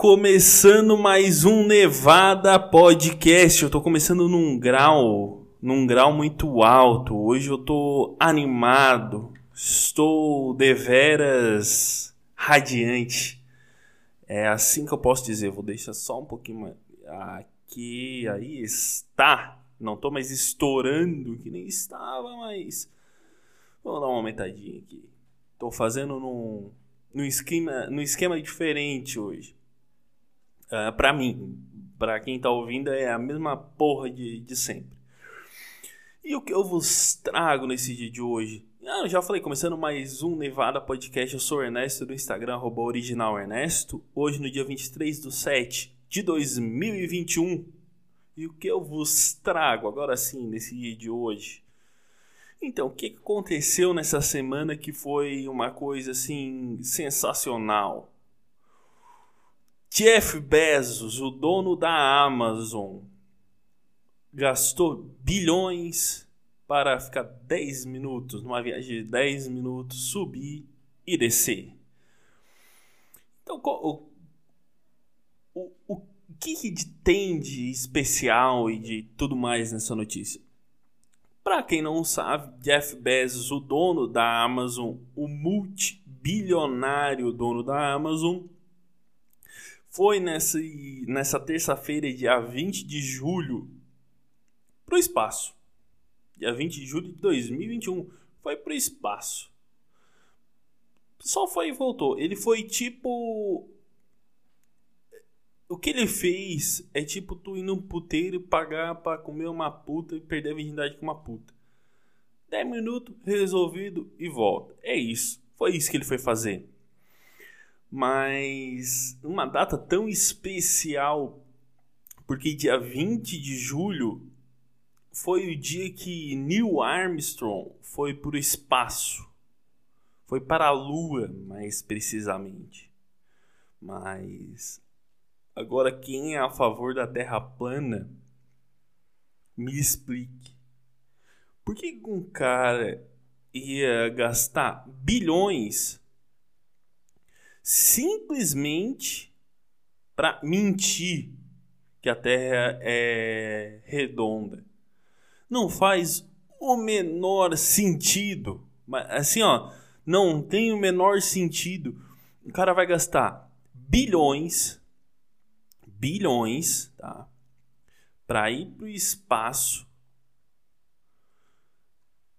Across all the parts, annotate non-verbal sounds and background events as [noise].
começando mais um Nevada Podcast. Eu tô começando num grau, num grau muito alto. Hoje eu tô animado, estou deveras radiante. É assim que eu posso dizer. Vou deixar só um pouquinho mais aqui, aí está. Não tô mais estourando que nem estava, mas vamos dar uma aumentadinha aqui. Tô fazendo num, num esquema, num esquema diferente hoje. Uh, pra mim, pra quem tá ouvindo, é a mesma porra de, de sempre. E o que eu vos trago nesse dia de hoje? Ah, já falei, começando mais um Nevada Podcast. Eu sou o Ernesto do Instagram, arroba original Ernesto. Hoje, no dia 23 do 7 de 2021. E o que eu vos trago agora sim, nesse dia de hoje? Então, o que aconteceu nessa semana que foi uma coisa assim sensacional? Jeff Bezos, o dono da Amazon, gastou bilhões para ficar 10 minutos, numa viagem de 10 minutos, subir e descer. Então, o, o, o que, que tem de especial e de tudo mais nessa notícia? Para quem não sabe, Jeff Bezos, o dono da Amazon, o multibilionário dono da Amazon, foi nessa, terça-feira, dia 20 de julho, para o espaço. Dia 20 de julho de 2021, foi para o espaço. Só foi e voltou. Ele foi tipo. O que ele fez é tipo tu ir num puteiro pagar para comer uma puta e perder a virgindade com uma puta. 10 minutos, resolvido e volta. É isso. Foi isso que ele foi fazer. Mas uma data tão especial, porque dia 20 de julho foi o dia que Neil Armstrong foi para o espaço. Foi para a Lua, mais precisamente. Mas agora quem é a favor da Terra plana, me explique. Por que um cara ia gastar bilhões simplesmente para mentir que a Terra é redonda. Não faz o menor sentido. Assim, ó, não tem o menor sentido. O cara vai gastar bilhões, bilhões, tá? Para ir para o espaço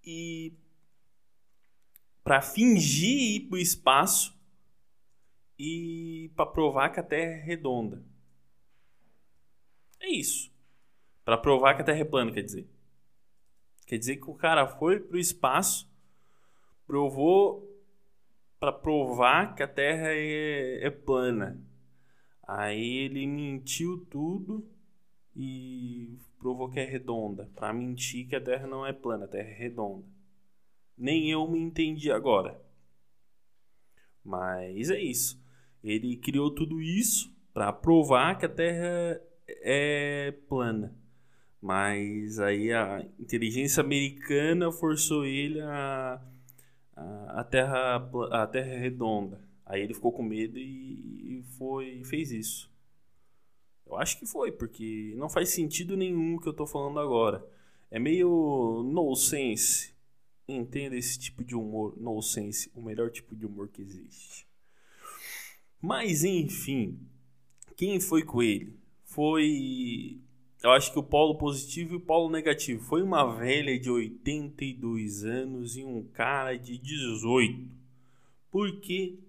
e para fingir ir para o espaço e para provar que a Terra é redonda. É isso. Para provar que a Terra é plana, quer dizer. Quer dizer que o cara foi pro espaço, provou para provar que a Terra é, é plana. Aí ele mentiu tudo e provou que é redonda, para mentir que a Terra não é plana, a Terra é redonda. Nem eu me entendi agora. Mas é isso. Ele criou tudo isso para provar que a Terra é plana. Mas aí a inteligência americana forçou ele a, a, a terra a terra redonda. Aí ele ficou com medo e, e foi fez isso. Eu acho que foi, porque não faz sentido nenhum o que eu tô falando agora. É meio no sense. Entenda esse tipo de humor, no sense, o melhor tipo de humor que existe. Mas enfim, quem foi com ele? Foi. Eu acho que o polo positivo e o polo negativo. Foi uma velha de 82 anos e um cara de 18. Por que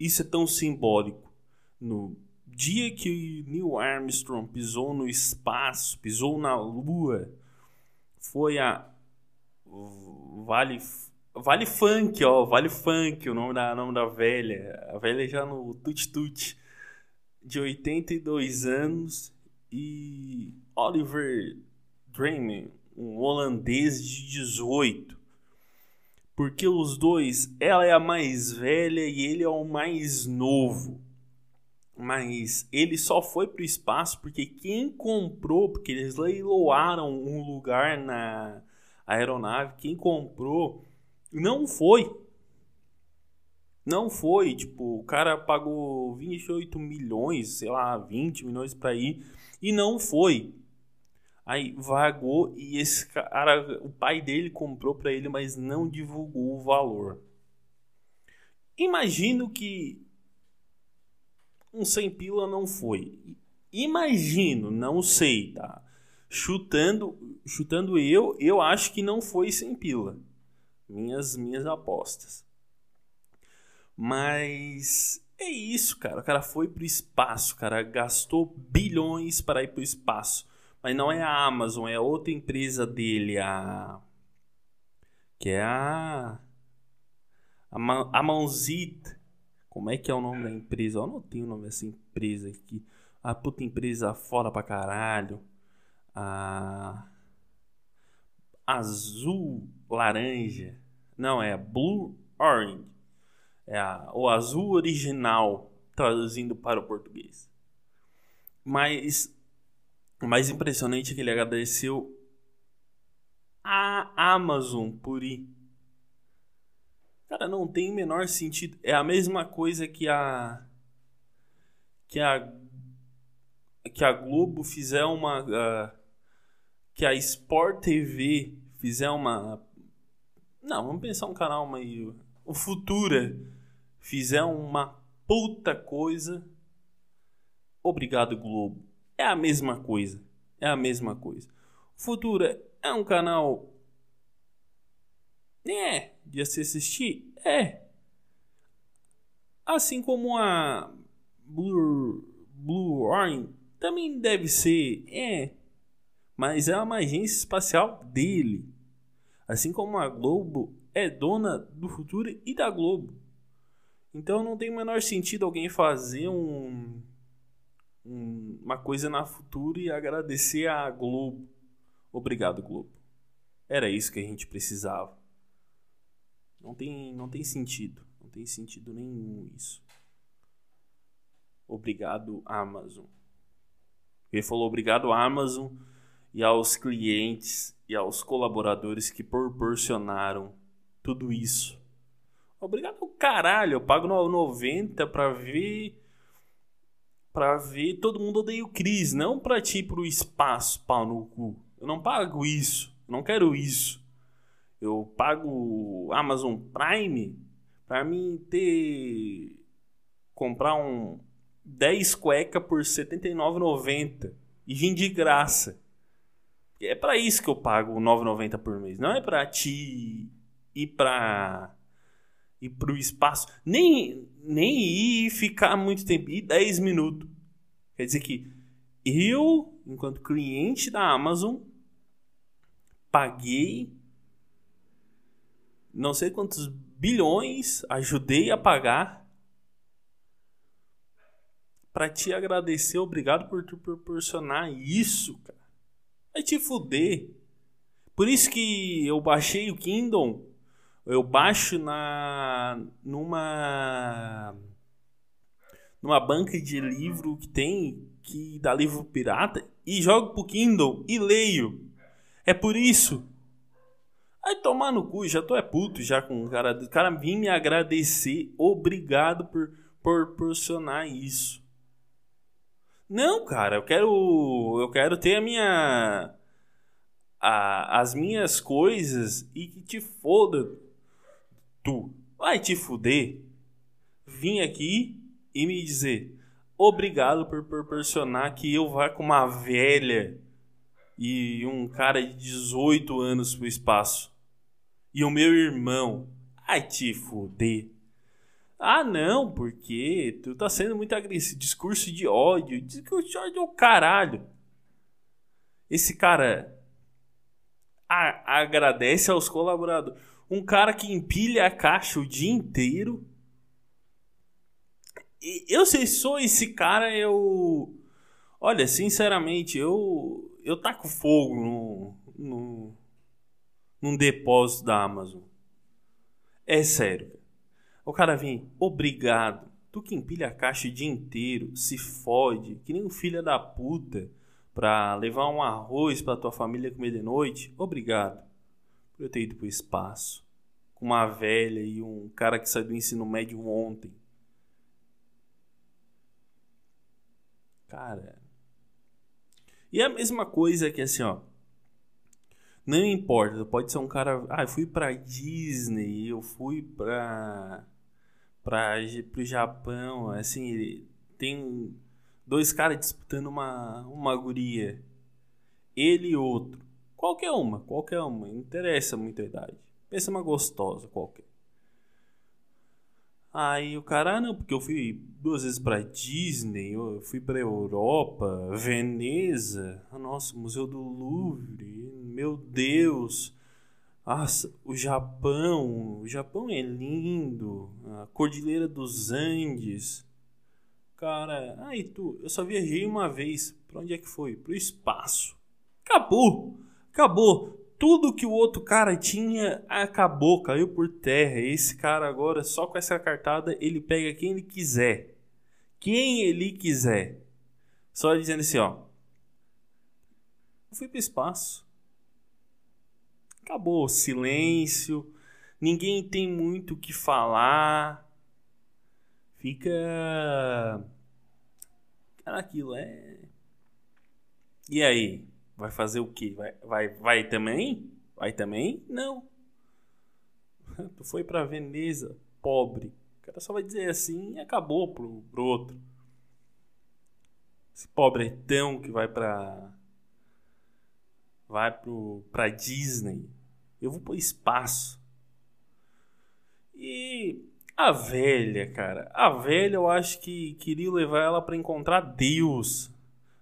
isso é tão simbólico? No dia que Neil Armstrong pisou no espaço, pisou na Lua, foi a Vale Vale Funk, ó, Vale Funk, o nome da, nome da velha. A velha já no Tut Tut, de 82 anos. E Oliver Dreamer, um holandês de 18. Porque os dois, ela é a mais velha e ele é o mais novo. Mas ele só foi para o espaço porque quem comprou, porque eles leiloaram um lugar na aeronave, quem comprou não foi. Não foi, tipo, o cara pagou 28 milhões, sei lá, 20 milhões para ir e não foi. Aí vagou e esse cara, o pai dele comprou para ele, mas não divulgou o valor. Imagino que um 100 pila não foi. Imagino, não sei, tá? Chutando, chutando eu, eu acho que não foi 100 pila. Minhas minhas apostas. Mas é isso, cara. O cara foi pro espaço, cara. Gastou bilhões para ir pro espaço. Mas não é a Amazon, é outra empresa dele, a. Que é a. A, Ma... a Mãozit. Como é que é o nome da empresa? Eu não tenho o nome dessa empresa aqui. A puta empresa fora pra caralho. A. Azul Laranja. Não, é Blue Orange. É a... o azul original, traduzindo para o português. Mas o mais impressionante é que ele agradeceu a Amazon por ir. Cara, não tem o menor sentido. É a mesma coisa que a que a que a Globo fizer uma uh, que a Sport TV fizer uma não, vamos pensar um canal meio o Futura fizer uma puta coisa. Obrigado Globo. É a mesma coisa. É a mesma coisa. Futura é um canal. É, de se assistir? É. Assim como a Blue, Blue também deve ser. É. Mas é uma agência espacial dele. Assim como a Globo é dona do futuro e da Globo. Então não tem o menor sentido alguém fazer um um, uma coisa na Futura e agradecer à Globo. Obrigado, Globo. Era isso que a gente precisava. Não tem, não tem sentido. Não tem sentido nenhum isso. Obrigado, Amazon. Ele falou obrigado, Amazon, e aos clientes e aos colaboradores que proporcionaram tudo isso. Obrigado, caralho. Eu pago 90 para ver pra ver Todo Mundo Odeia o Chris, não pra ti pro espaço, pau no cu. Eu não pago isso, não quero isso. Eu pago Amazon Prime pra mim ter. comprar um 10 cueca por R$ 79,90 e vir de graça. É para isso que eu pago R$ 9,90 por mês. Não é para ti ir pra ir pro espaço, nem, nem ir ficar muito tempo, ir 10 minutos. Quer dizer que eu, enquanto cliente da Amazon, paguei não sei quantos bilhões, ajudei a pagar para te agradecer, obrigado por te proporcionar isso, cara. Vai te fuder. Por isso que eu baixei o Kindle eu baixo na numa numa banca de livro que tem que dá livro pirata e jogo pro Kindle e leio. É por isso. Aí tomar no cu, já tô é puto já com o cara. O cara vim me agradecer. Obrigado por proporcionar isso. Não, cara, eu quero. Eu quero ter a minha. A, as minhas coisas e que te foda tu vai te fuder, vim aqui e me dizer obrigado por proporcionar que eu vá com uma velha e um cara de 18 anos pro espaço. E o meu irmão, ai te fuder. Ah, não, porque tu tá sendo muito agressivo. Discurso de ódio. Discurso de ódio é o caralho. Esse cara a, agradece aos colaboradores um cara que empilha a caixa o dia inteiro. E eu sei, sou esse cara, eu. Olha, sinceramente, eu. Eu taco fogo no. no num depósito da Amazon. É sério. O cara vem, obrigado. Tu que empilha a caixa o dia inteiro, se fode, que nem um filho da puta, pra levar um arroz pra tua família comer de noite. Obrigado por eu ter ido pro espaço com uma velha e um cara que saiu do ensino médio ontem. Cara. E é a mesma coisa que assim, ó. Não importa, pode ser um cara. Ah, eu fui pra Disney, eu fui pra. Pra pro Japão. Assim, tem dois caras disputando uma, uma guria. Ele e outro. Qualquer uma, qualquer uma. Não interessa muito a idade. Pensa uma gostosa qualquer. Aí o cara, ah, não, porque eu fui duas vezes pra Disney, eu fui pra Europa, Veneza, nossa, Museu do Louvre, meu Deus. Nossa, o Japão, o Japão é lindo, a Cordilheira dos Andes. Cara, aí tu, eu só viajei uma vez. Pra onde é que foi? Pro espaço. Acabou! Acabou! Tudo que o outro cara tinha acabou, caiu por terra. Esse cara agora, só com essa cartada, ele pega quem ele quiser. Quem ele quiser. Só dizendo assim, ó. Eu fui pro espaço. Acabou, silêncio. Ninguém tem muito o que falar. Fica cara aquilo é. E aí vai fazer o que vai, vai vai também? Vai também? Não. [laughs] Tu foi para Veneza pobre. O cara só vai dizer assim e acabou pro, pro outro. Esse pobretão que vai para vai pro para Disney eu vou pro espaço e a velha, cara. A velha, eu acho que queria levar ela para encontrar Deus.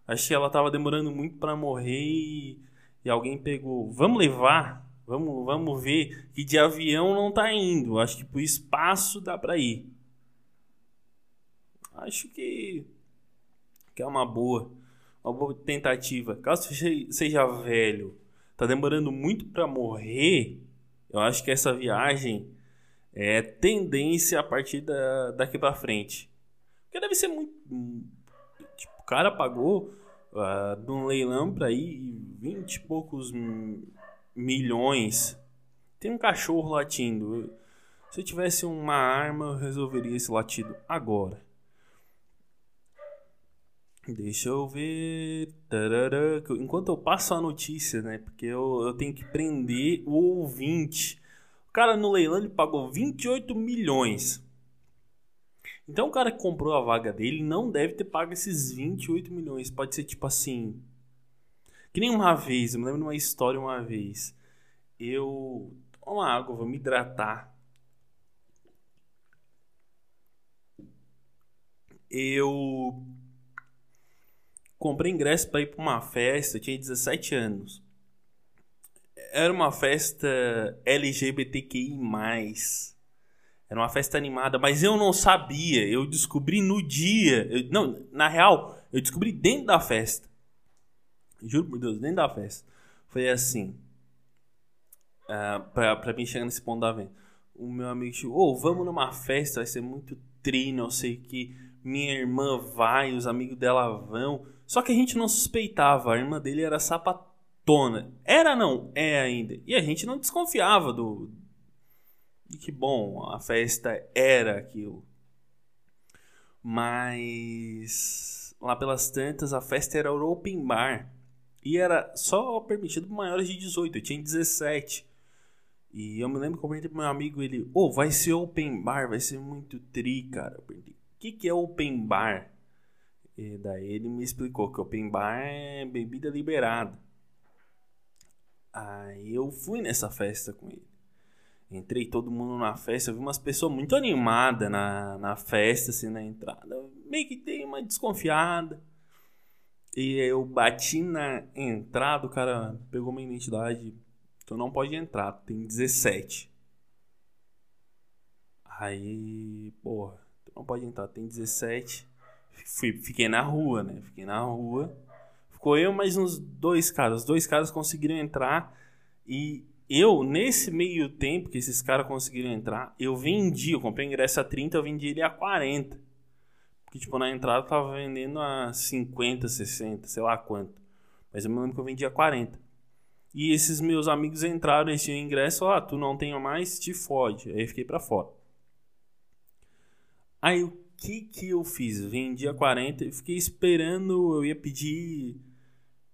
Acho que ela tava demorando muito para morrer e, e, alguém pegou. Vamos levar? Vamos, vamos ver que de avião não tá indo. Acho que pro espaço dá para ir. Acho que que é uma boa, uma boa tentativa. Caso seja velho, tá demorando muito para morrer, eu acho que essa viagem é, tendência a partir da, daqui para frente. Porque deve ser muito. Tipo, o cara pagou uh, num leilão para ir 20 e poucos milhões. Tem um cachorro latindo. Se eu tivesse uma arma, eu resolveria esse latido agora. Deixa eu ver. Tarará. Enquanto eu passo a notícia, né? Porque eu, eu tenho que prender o ouvinte cara no leilão ele pagou 28 milhões. Então o cara que comprou a vaga dele não deve ter pago esses 28 milhões. Pode ser tipo assim. Que nem uma vez, eu me lembro de uma história uma vez. Eu. Toma água, vou me hidratar. Eu comprei ingresso para ir para uma festa, eu tinha 17 anos era uma festa LGBTQI. Era uma festa animada, mas eu não sabia. Eu descobri no dia. Eu, não, na real, eu descobri dentro da festa. Juro por Deus, dentro da festa. Foi assim. Uh, pra, pra mim chegar nesse ponto da venda. O meu amigo chegou, oh, vamos numa festa, vai ser muito trino, eu sei que minha irmã vai, os amigos dela vão. Só que a gente não suspeitava, a irmã dele era sapatão tona. Era não, é ainda. E a gente não desconfiava do que bom, a festa era aquilo. Mas lá pelas tantas a festa era open bar e era só permitido para maiores de 18, eu tinha 17. E eu me lembro que eu perguntei pro meu amigo, ele, ô, oh, vai ser open bar, vai ser muito tri, cara. Eu perguntei, o que, que é open bar? E daí ele me explicou que open bar é bebida liberada. Aí eu fui nessa festa com ele. Entrei todo mundo na festa, eu vi umas pessoas muito animadas na, na festa, assim, na entrada. Meio que tem uma desconfiada. E eu bati na entrada, o cara pegou minha identidade. Tu não pode entrar, tem 17. Aí, porra, tu não pode entrar, tem 17. Fui, fiquei na rua, né? Fiquei na rua. Ficou eu mais uns dois caras. Os dois caras conseguiram entrar e eu, nesse meio tempo que esses caras conseguiram entrar, eu vendi. Eu comprei ingresso a 30, eu vendi ele a 40. Porque, tipo, na entrada eu tava vendendo a 50, 60, sei lá quanto. Mas eu me lembro que eu vendi a 40. E esses meus amigos entraram, eles tinham ingresso, ah, tu não tem mais, te fode. Aí fiquei pra fora. Aí que que eu fiz? Vendi a 40 e fiquei esperando, eu ia pedir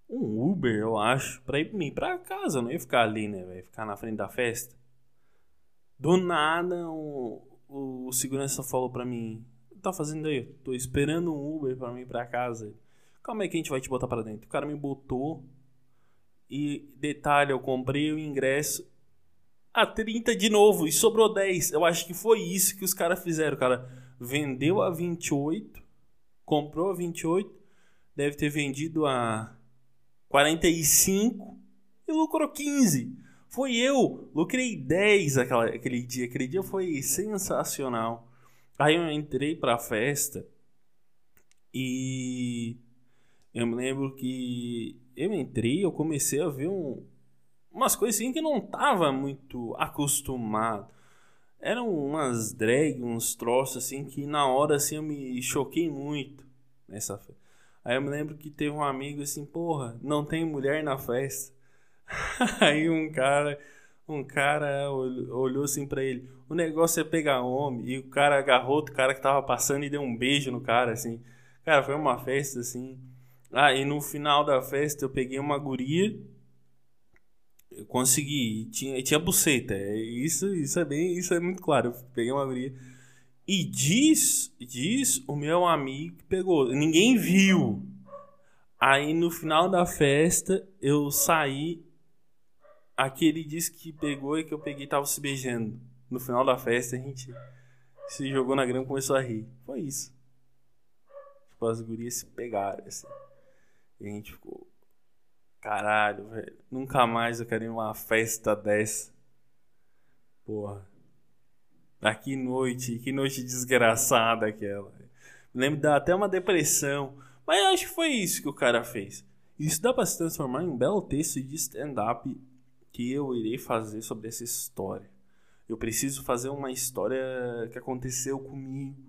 um Uber, eu acho, pra ir pra casa. Eu não ia ficar ali, né? Ia ficar na frente da festa. Do nada, o, o segurança falou pra mim: tá fazendo aí? Tô esperando um Uber pra mim ir pra casa. Calma aí que a gente vai te botar pra dentro. O cara me botou. E detalhe, eu comprei o ingresso a 30 de novo e sobrou 10. Eu acho que foi isso que os caras fizeram, cara. Vendeu a 28, comprou a 28, deve ter vendido a 45 e lucrou 15. Foi eu, lucrei 10 aquela, aquele dia. Aquele dia foi sensacional. Aí eu entrei pra festa e eu me lembro que eu entrei, eu comecei a ver um, umas coisas assim que não tava muito acostumado. Eram umas drag, uns troços assim que na hora assim eu me choquei muito nessa festa. Aí eu me lembro que teve um amigo assim, porra, não tem mulher na festa. [laughs] Aí um cara, um cara olhou assim para ele. O negócio é pegar homem. E o cara agarrou o cara que tava passando e deu um beijo no cara, assim. Cara, foi uma festa, assim. Ah, e no final da festa eu peguei uma guria. Eu consegui. Tinha, tinha buceta. É, isso, isso é bem. Isso é muito claro. Eu peguei uma guria. E diz, diz o meu amigo que pegou. Ninguém viu. Aí no final da festa eu saí. Aquele disse que pegou e que eu peguei tava se beijando. No final da festa a gente se jogou na grama e começou a rir. Foi isso. Tipo, as gurias se pegaram, assim. E a gente ficou. Caralho, velho. Nunca mais eu quero ir numa festa dessa. Porra. Ah, que noite, que noite desgraçada aquela. Lembro de dar até uma depressão. Mas acho que foi isso que o cara fez. Isso dá para se transformar em um belo texto de stand-up que eu irei fazer sobre essa história. Eu preciso fazer uma história que aconteceu comigo.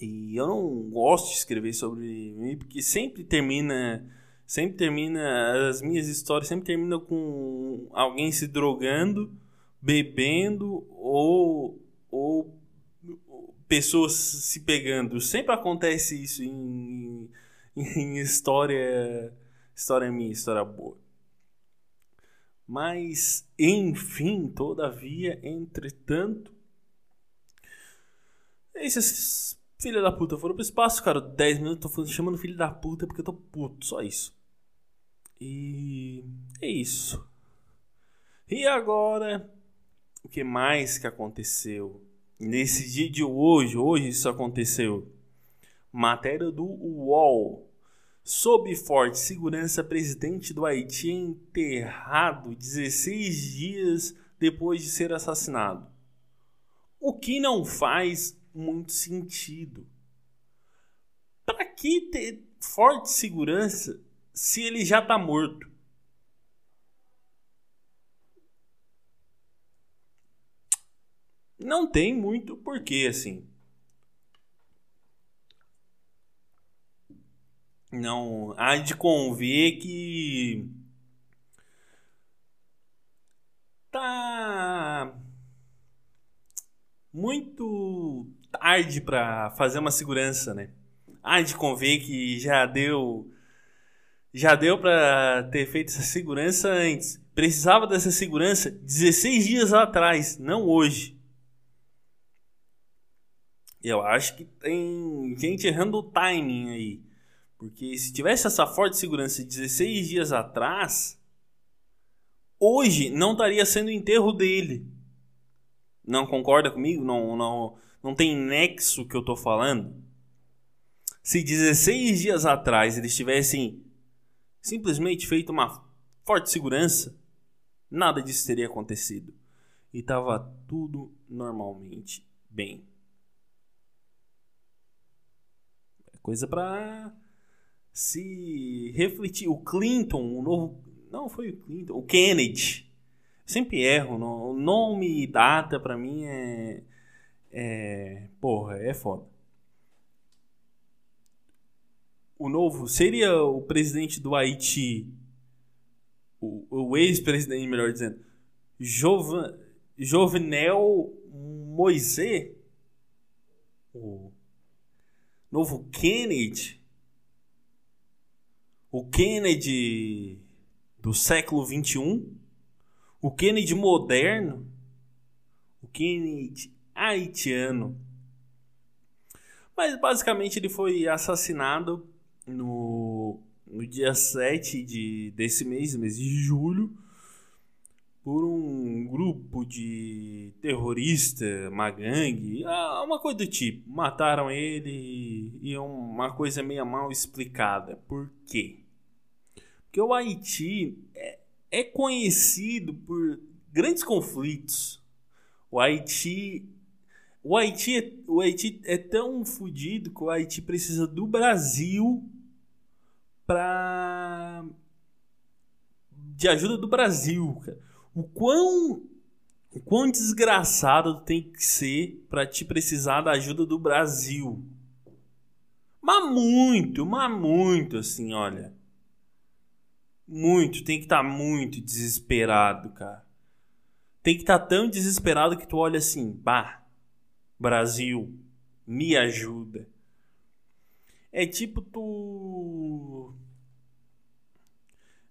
E eu não gosto de escrever sobre mim porque sempre termina, sempre termina as minhas histórias sempre terminam com alguém se drogando bebendo ou, ou pessoas se pegando. Sempre acontece isso em, em [laughs] história, história minha, história boa. Mas, enfim, todavia, entretanto, esses filha da puta foram pro espaço, cara. 10 minutos tô chamando filho da puta porque eu tô puto, só isso. E é isso. E agora o que mais que aconteceu nesse dia de hoje? Hoje isso aconteceu. Matéria do UOL. Sob forte segurança, presidente do Haiti é enterrado 16 dias depois de ser assassinado. O que não faz muito sentido. Para que ter forte segurança se ele já está morto? não tem muito porquê, assim. Não há de conver que tá muito tarde para fazer uma segurança, né? Há de conver que já deu já deu para ter feito essa segurança antes. Precisava dessa segurança 16 dias atrás, não hoje. Eu acho que tem gente errando o timing aí. Porque se tivesse essa forte segurança 16 dias atrás, hoje não estaria sendo o enterro dele. Não concorda comigo? Não, não, não tem nexo que eu tô falando? Se 16 dias atrás eles tivessem simplesmente feito uma forte segurança, nada disso teria acontecido. E estava tudo normalmente bem. Coisa para se refletir. O Clinton, o novo. Não, foi o Clinton. O Kennedy. Sempre erro. O nome e data para mim é. É. Porra, é foda. O novo. Seria o presidente do Haiti. O, o ex-presidente, melhor dizendo, Jovan, Jovenel Moisés, o novo Kennedy, o Kennedy do século 21, o Kennedy moderno, o Kennedy haitiano. Mas basicamente ele foi assassinado no, no dia 7 de, desse mês, mês de julho, por um grupo de terrorista, uma gangue, ah, uma coisa do tipo. Mataram ele e uma coisa meio mal explicada. Por quê? Porque o Haiti é, é conhecido por grandes conflitos. O Haiti o Haiti, é, o Haiti é tão fodido que o Haiti precisa do Brasil para de ajuda do Brasil, cara. O quão o quão desgraçado tem que ser para te precisar da ajuda do Brasil. Mas muito, mas muito assim, olha. Muito, tem que estar tá muito desesperado, cara. Tem que estar tá tão desesperado que tu olha assim, bah, Brasil, me ajuda. É tipo tu.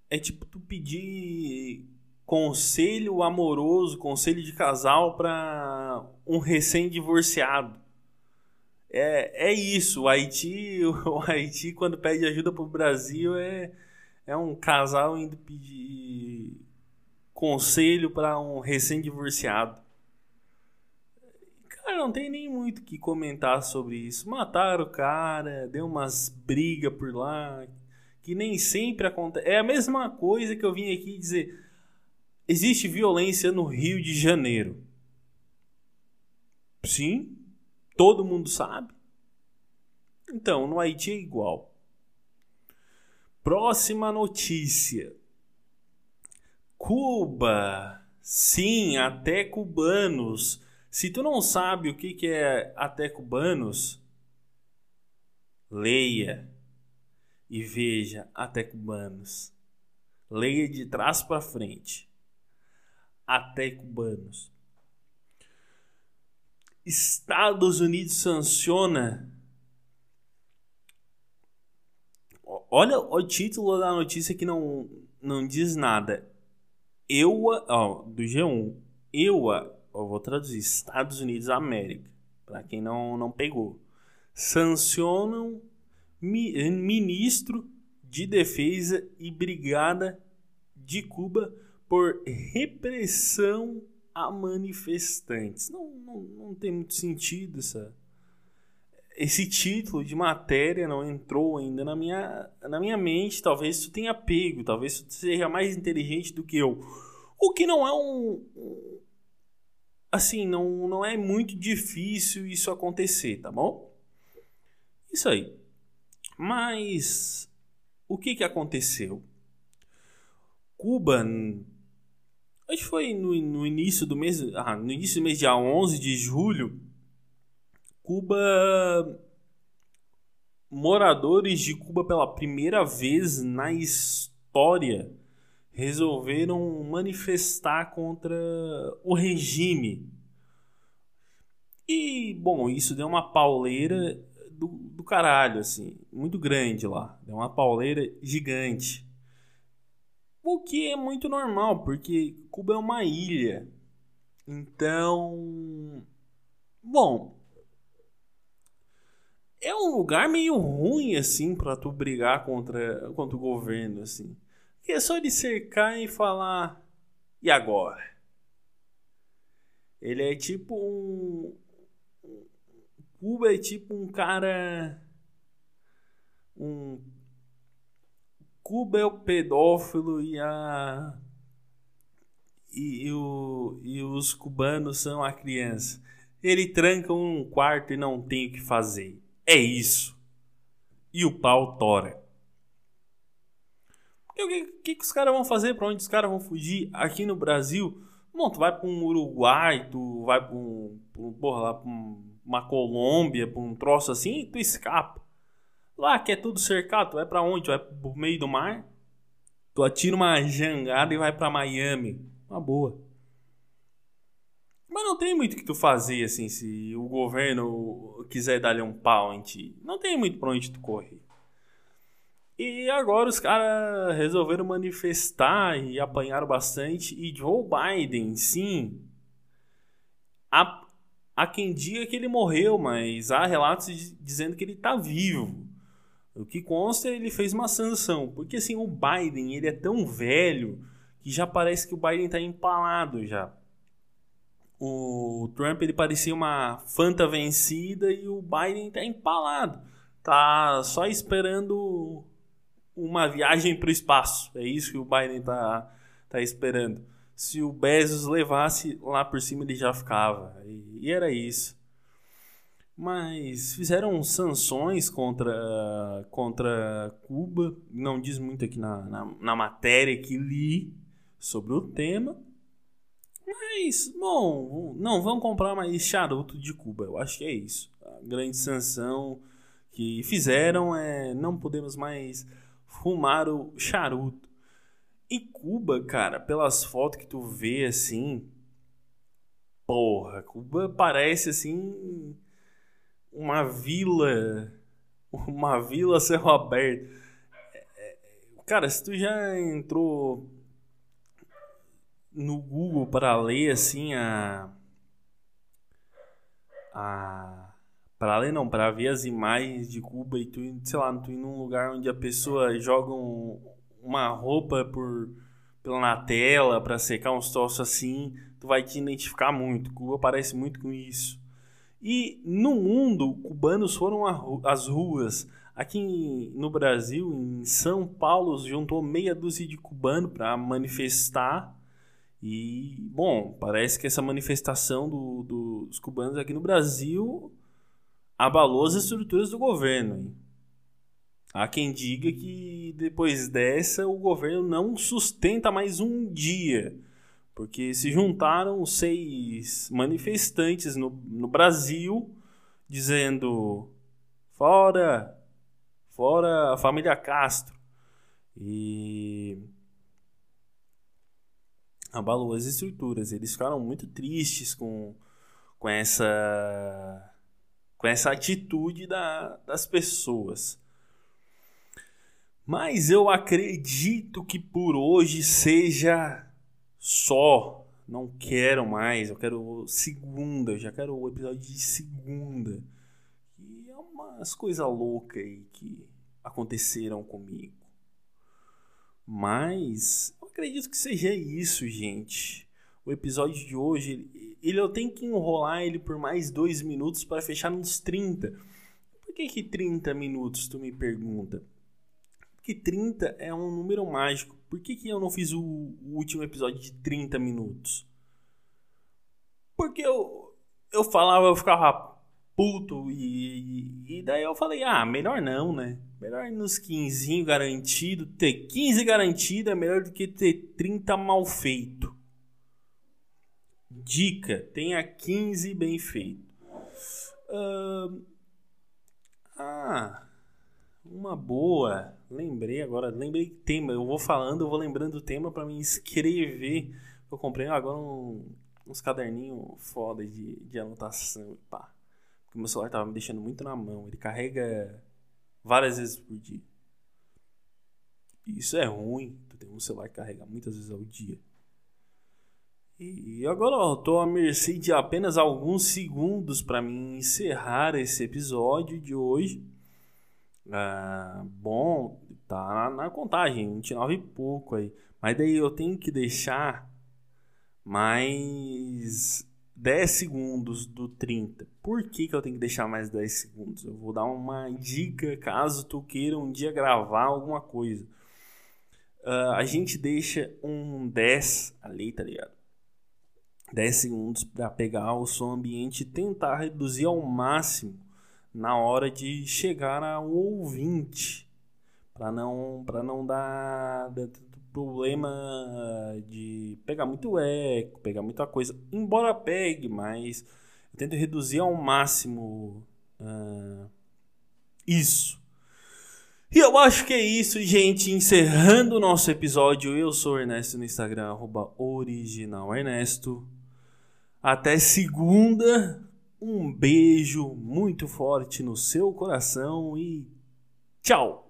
É tipo tu pedir conselho amoroso, conselho de casal para um recém-divorciado. É, é isso. O Haiti, [laughs] o Haiti, quando pede ajuda pro Brasil, é, é um casal indo pedir conselho para um recém-divorciado. Cara, não tem nem muito que comentar sobre isso. Mataram o cara, deu umas brigas por lá, que nem sempre acontece. É a mesma coisa que eu vim aqui dizer. Existe violência no Rio de Janeiro. Sim, todo mundo sabe. Então, no Haiti é igual. Próxima notícia. Cuba. Sim, até cubanos se tu não sabe o que, que é até cubanos, leia e veja até cubanos. Leia de trás para frente. Até cubanos. Estados Unidos sanciona. Olha o título da notícia que não, não diz nada. EUA, ó, do G1. EUA eu vou traduzir, Estados Unidos da América, para quem não, não pegou, sancionam mi, ministro de defesa e brigada de Cuba por repressão a manifestantes. Não, não, não tem muito sentido essa, esse título de matéria não entrou ainda na minha, na minha mente. Talvez tu tenha pego, talvez tu seja mais inteligente do que eu. O que não é um, assim, não, não é muito difícil isso acontecer, tá bom? Isso aí. Mas o que que aconteceu? Cuba, acho que foi no, no início do mês, ah, no início do mês dia 11 de julho, Cuba moradores de Cuba pela primeira vez na história resolveram manifestar contra o regime. E, bom, isso deu uma pauleira do, do caralho, assim, muito grande lá. Deu uma pauleira gigante. O que é muito normal, porque Cuba é uma ilha. Então. Bom. É um lugar meio ruim, assim, para tu brigar contra, contra o governo, assim. Que é só ele cercar e falar. E agora? Ele é tipo um. Cuba é tipo um cara. Um. Cuba é o pedófilo e a. E, e, o, e os cubanos são a criança. Ele tranca um quarto e não tem o que fazer. É isso. E o pau tora. O que, que, que os caras vão fazer? Pra onde os caras vão fugir? Aqui no Brasil, bom, tu vai pra um Uruguai, tu vai pra um, porra, lá uma Colômbia, pra um troço assim, tu escapa. Lá que é tudo cercado, tu vai pra onde? Tu vai pro meio do mar? Tu atira uma jangada e vai para Miami. Uma boa. Mas não tem muito o que tu fazer, assim, se o governo quiser dar-lhe um pau em ti. Não tem muito pra onde tu correr. E agora os caras resolveram manifestar e apanharam bastante. E Joe Biden, sim. Há, há quem diga que ele morreu, mas há relatos dizendo que ele tá vivo. O que consta, ele fez uma sanção. Porque assim, o Biden, ele é tão velho que já parece que o Biden tá empalado já o Trump ele parecia uma fanta vencida e o Biden tá empalado. Tá só esperando uma viagem para o espaço. É isso que o Biden tá, tá esperando. Se o Bezos levasse lá por cima, ele já ficava. E, e era isso. Mas fizeram sanções contra, contra Cuba. Não diz muito aqui na, na, na matéria que li sobre o tema. Mas, bom, não vamos comprar mais charuto de Cuba. Eu acho que é isso. A grande sanção que fizeram é não podemos mais fumar o charuto. E Cuba, cara, pelas fotos que tu vê assim, porra, Cuba parece assim uma vila, uma vila céu aberto. É, é, cara, se tu já entrou no Google para ler assim a a para ler não, para ver as imagens de Cuba e tu, sei lá, tu ir num lugar onde a pessoa joga um, uma roupa por na tela para secar uns troços assim, tu vai te identificar muito. Cuba parece muito com isso. E no mundo, cubanos foram às ruas. Aqui no Brasil, em São Paulo, juntou meia dúzia de cubanos para manifestar e, bom, parece que essa manifestação do, do, dos cubanos aqui no Brasil abalou as estruturas do governo. Há quem diga que depois dessa o governo não sustenta mais um dia, porque se juntaram seis manifestantes no, no Brasil dizendo fora, fora a família Castro. E abalou as estruturas. Eles ficaram muito tristes com, com essa com essa atitude da, das pessoas. Mas eu acredito que por hoje seja só. Não quero mais. Eu quero segunda. Eu já quero o episódio de segunda. E é umas coisas loucas aí que aconteceram comigo. Mas acredito que seja isso, gente. O episódio de hoje, ele, eu tenho que enrolar ele por mais dois minutos para fechar nos 30. Por que, que 30 minutos, tu me pergunta? Porque 30 é um número mágico. Por que, que eu não fiz o, o último episódio de 30 minutos? Porque eu, eu falava, eu ficava puto e, e daí eu falei, ah, melhor não, né? Melhor nos 15 garantido. Ter 15 garantido é melhor do que ter 30 mal feito. Dica: tenha 15 bem feito. Ah, uma boa. Lembrei agora, lembrei tema. Eu vou falando, eu vou lembrando o tema para me inscrever. Eu comprei agora um, uns caderninhos foda de, de anotação. Pá. Porque meu celular tava me deixando muito na mão. Ele carrega várias vezes por dia. Isso é ruim, tu tem um celular que carrega muitas vezes ao dia. E agora eu tô à mercê de apenas alguns segundos para mim encerrar esse episódio de hoje. Ah, bom, tá na contagem, 29 e pouco aí. Mas daí eu tenho que deixar mais 10 segundos do 30. Por que, que eu tenho que deixar mais 10 segundos? Eu vou dar uma dica caso tu queira um dia gravar alguma coisa. Uh, a gente deixa um 10 ali, tá ligado? 10 segundos para pegar o som ambiente e tentar reduzir ao máximo na hora de chegar ao ouvinte. Para não, não dar problema de pegar muito eco, pegar muita coisa. Embora pegue, mas eu tento reduzir ao máximo uh, isso. E eu acho que é isso, gente. Encerrando o nosso episódio, eu sou Ernesto no Instagram, arroba originalernesto. Até segunda. Um beijo muito forte no seu coração e tchau!